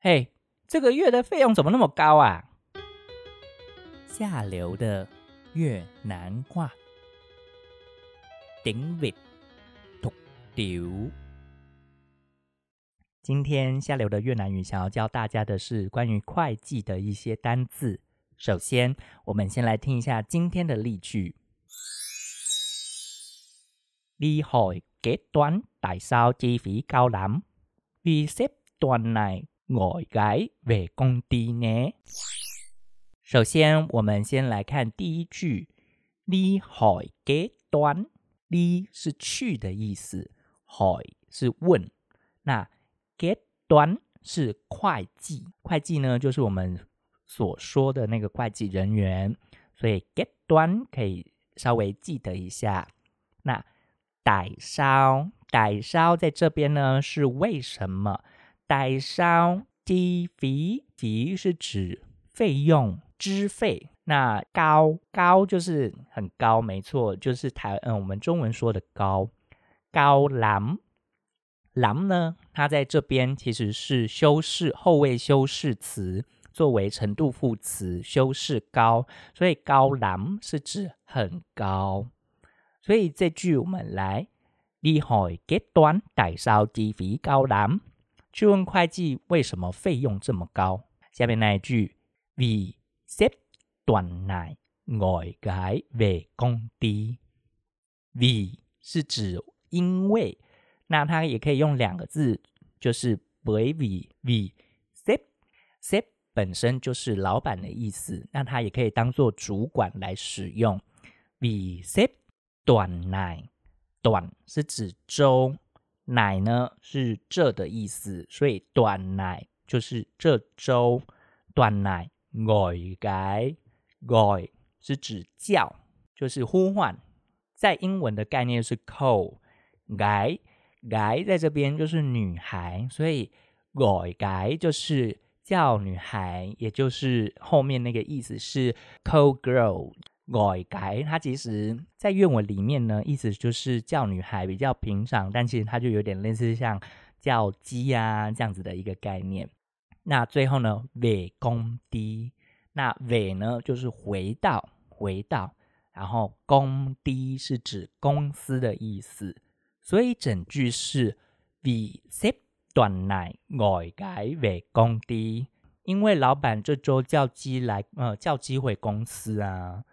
嘿，这个月的费用怎么那么高啊？下流的越南话，顶 việt tục tiểu。今天下流的越南语想要教大家的是关于会计的一些单字。首先，我们先来听一下今天的例句。你害 kế toán tại sao chi phí cao lắm? Vì xếp tuần này ngồi gái về công ty nhé。首先，我们先来看第一句。你害 kế toán，你是去的意思，害是问，那 kế toán 是会计，会计呢就是我们所说的那个会计人员，所以 kế toán 可以稍微记得一下。那代烧，代烧在这边呢是为什么？代烧，d 费，d 是指费用、支费。那高高就是很高，没错，就是台嗯我们中文说的高高蓝蓝呢，它在这边其实是修饰后位修饰词，作为程度副词修饰高，所以高蓝是指很高。所以这句我们来，你害结端代收支费高难？去问会计为什么费用这么高？下面那一句，为接段内外界为工地，为是指因为，那它也可以用两个字，就是为为为接接本身就是老板的意思，那它也可以当做主管来使用，为接。短奶，短是指周，奶呢是这的意思，所以短奶就是这周。短奶外改外是指叫，就是呼唤，在英文的概念是 call。改改在这边就是女孩，所以外改就是叫女孩，也就是后面那个意思是 call girl。外改，它其实在粤文里面呢，意思就是叫女孩比较平常，但其实它就有点类似像叫鸡啊这样子的一个概念。那最后呢，尾公低，那尾呢就是回到回到，然后公低是指公司的意思，所以整句是 we s 短奶外改尾公低，因为老板这周叫鸡来，呃，叫鸡回公司啊。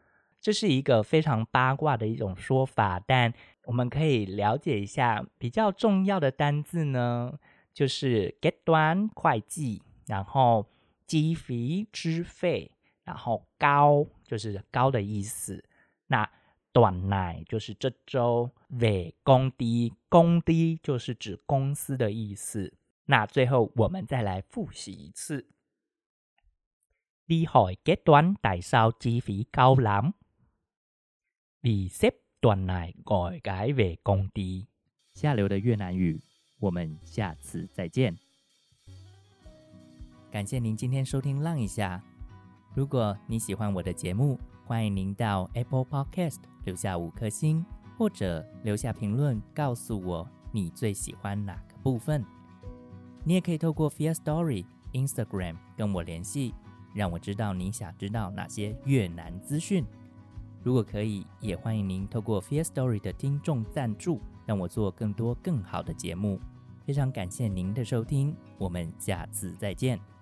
这是一个非常八卦的一种说法，但我们可以了解一下比较重要的单字呢，就是 get 端会计，然后积费支费，然后高就是高的意思，那短奶就是这周尾工低工低就是指公司的意思。那最后我们再来复习一次，厉害 get 端大烧积费高难。比塞段来改改为工地。下流的越南语，我们下次再见。感谢您今天收听《浪一下》。如果你喜欢我的节目，欢迎您到 Apple Podcast 留下五颗星，或者留下评论告诉我你最喜欢哪个部分。你也可以透过 Fear Story Instagram 跟我联系，让我知道你想知道哪些越南资讯。如果可以，也欢迎您透过 Fear Story 的听众赞助，让我做更多更好的节目。非常感谢您的收听，我们下次再见。